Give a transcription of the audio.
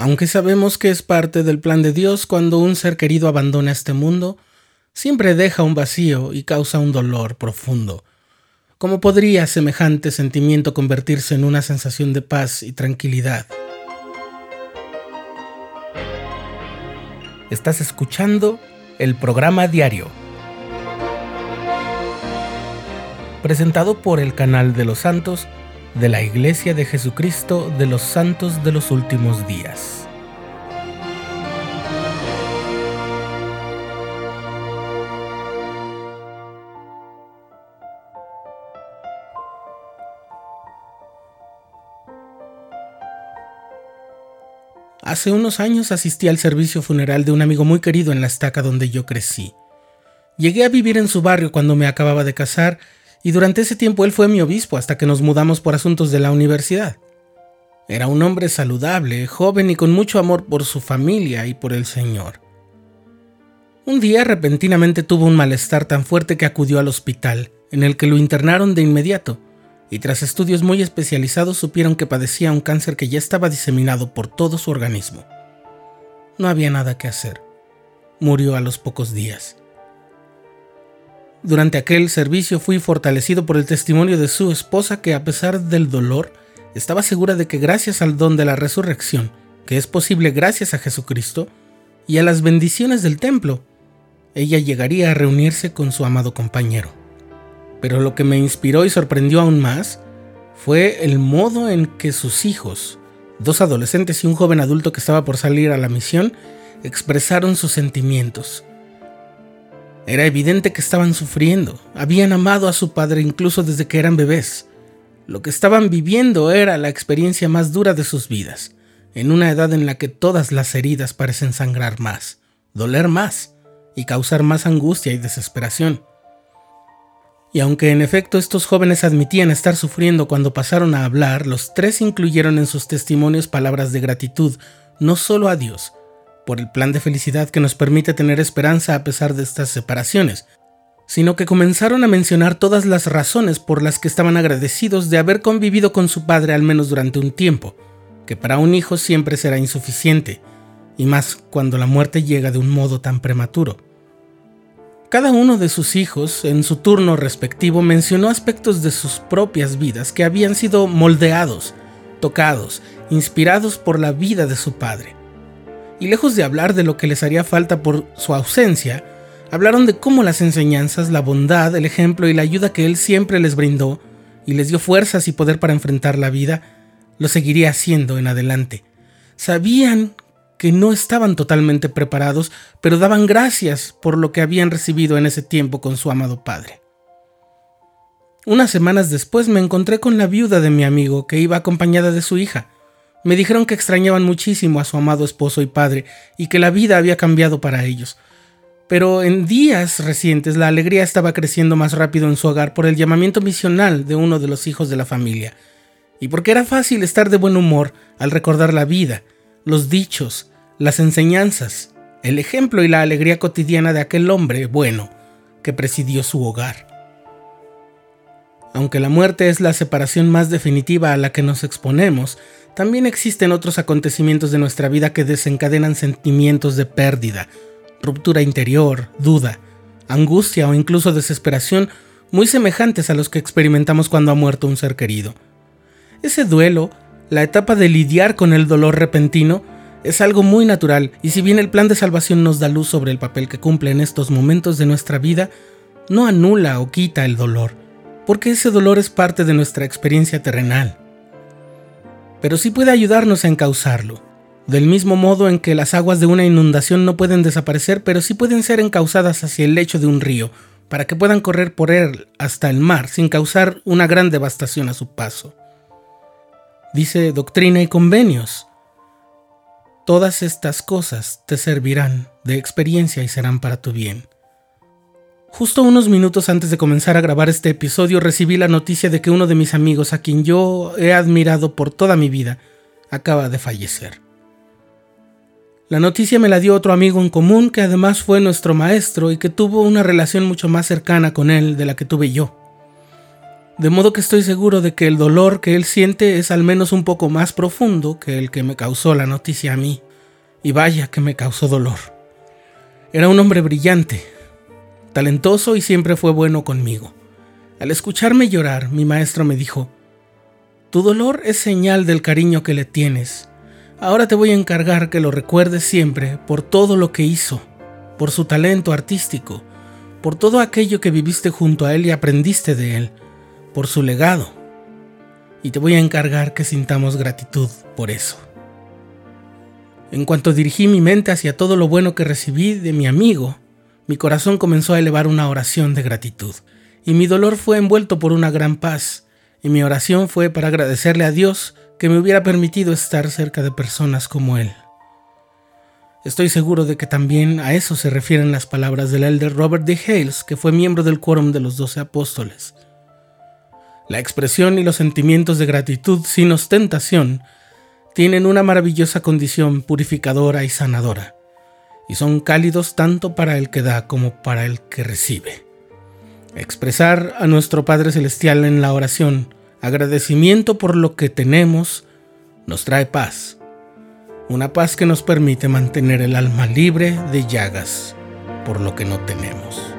Aunque sabemos que es parte del plan de Dios cuando un ser querido abandona este mundo, siempre deja un vacío y causa un dolor profundo. ¿Cómo podría semejante sentimiento convertirse en una sensación de paz y tranquilidad? Estás escuchando el programa diario, presentado por el canal de los santos de la Iglesia de Jesucristo de los Santos de los Últimos Días. Hace unos años asistí al servicio funeral de un amigo muy querido en la estaca donde yo crecí. Llegué a vivir en su barrio cuando me acababa de casar y durante ese tiempo él fue mi obispo hasta que nos mudamos por asuntos de la universidad. Era un hombre saludable, joven y con mucho amor por su familia y por el Señor. Un día repentinamente tuvo un malestar tan fuerte que acudió al hospital, en el que lo internaron de inmediato y tras estudios muy especializados supieron que padecía un cáncer que ya estaba diseminado por todo su organismo. No había nada que hacer. Murió a los pocos días. Durante aquel servicio fui fortalecido por el testimonio de su esposa que a pesar del dolor, estaba segura de que gracias al don de la resurrección, que es posible gracias a Jesucristo, y a las bendiciones del templo, ella llegaría a reunirse con su amado compañero. Pero lo que me inspiró y sorprendió aún más fue el modo en que sus hijos, dos adolescentes y un joven adulto que estaba por salir a la misión, expresaron sus sentimientos. Era evidente que estaban sufriendo, habían amado a su padre incluso desde que eran bebés. Lo que estaban viviendo era la experiencia más dura de sus vidas, en una edad en la que todas las heridas parecen sangrar más, doler más y causar más angustia y desesperación. Y aunque en efecto estos jóvenes admitían estar sufriendo cuando pasaron a hablar, los tres incluyeron en sus testimonios palabras de gratitud, no solo a Dios, por el plan de felicidad que nos permite tener esperanza a pesar de estas separaciones, sino que comenzaron a mencionar todas las razones por las que estaban agradecidos de haber convivido con su padre al menos durante un tiempo, que para un hijo siempre será insuficiente, y más cuando la muerte llega de un modo tan prematuro. Cada uno de sus hijos, en su turno respectivo, mencionó aspectos de sus propias vidas que habían sido moldeados, tocados, inspirados por la vida de su padre. Y lejos de hablar de lo que les haría falta por su ausencia, hablaron de cómo las enseñanzas, la bondad, el ejemplo y la ayuda que él siempre les brindó y les dio fuerzas y poder para enfrentar la vida, lo seguiría haciendo en adelante. Sabían que no estaban totalmente preparados, pero daban gracias por lo que habían recibido en ese tiempo con su amado padre. Unas semanas después me encontré con la viuda de mi amigo, que iba acompañada de su hija. Me dijeron que extrañaban muchísimo a su amado esposo y padre, y que la vida había cambiado para ellos. Pero en días recientes la alegría estaba creciendo más rápido en su hogar por el llamamiento misional de uno de los hijos de la familia, y porque era fácil estar de buen humor al recordar la vida, los dichos, las enseñanzas, el ejemplo y la alegría cotidiana de aquel hombre bueno que presidió su hogar. Aunque la muerte es la separación más definitiva a la que nos exponemos, también existen otros acontecimientos de nuestra vida que desencadenan sentimientos de pérdida, ruptura interior, duda, angustia o incluso desesperación muy semejantes a los que experimentamos cuando ha muerto un ser querido. Ese duelo, la etapa de lidiar con el dolor repentino, es algo muy natural y si bien el plan de salvación nos da luz sobre el papel que cumple en estos momentos de nuestra vida, no anula o quita el dolor, porque ese dolor es parte de nuestra experiencia terrenal. Pero sí puede ayudarnos a encauzarlo, del mismo modo en que las aguas de una inundación no pueden desaparecer, pero sí pueden ser encauzadas hacia el lecho de un río, para que puedan correr por él hasta el mar sin causar una gran devastación a su paso. Dice Doctrina y Convenios, Todas estas cosas te servirán de experiencia y serán para tu bien. Justo unos minutos antes de comenzar a grabar este episodio recibí la noticia de que uno de mis amigos, a quien yo he admirado por toda mi vida, acaba de fallecer. La noticia me la dio otro amigo en común que además fue nuestro maestro y que tuvo una relación mucho más cercana con él de la que tuve yo. De modo que estoy seguro de que el dolor que él siente es al menos un poco más profundo que el que me causó la noticia a mí. Y vaya que me causó dolor. Era un hombre brillante, talentoso y siempre fue bueno conmigo. Al escucharme llorar, mi maestro me dijo, Tu dolor es señal del cariño que le tienes. Ahora te voy a encargar que lo recuerdes siempre por todo lo que hizo, por su talento artístico, por todo aquello que viviste junto a él y aprendiste de él por su legado. Y te voy a encargar que sintamos gratitud por eso. En cuanto dirigí mi mente hacia todo lo bueno que recibí de mi amigo, mi corazón comenzó a elevar una oración de gratitud, y mi dolor fue envuelto por una gran paz, y mi oración fue para agradecerle a Dios que me hubiera permitido estar cerca de personas como él. Estoy seguro de que también a eso se refieren las palabras del elder Robert D. Hales, que fue miembro del quórum de los doce apóstoles. La expresión y los sentimientos de gratitud sin ostentación tienen una maravillosa condición purificadora y sanadora, y son cálidos tanto para el que da como para el que recibe. Expresar a nuestro Padre Celestial en la oración agradecimiento por lo que tenemos nos trae paz, una paz que nos permite mantener el alma libre de llagas por lo que no tenemos.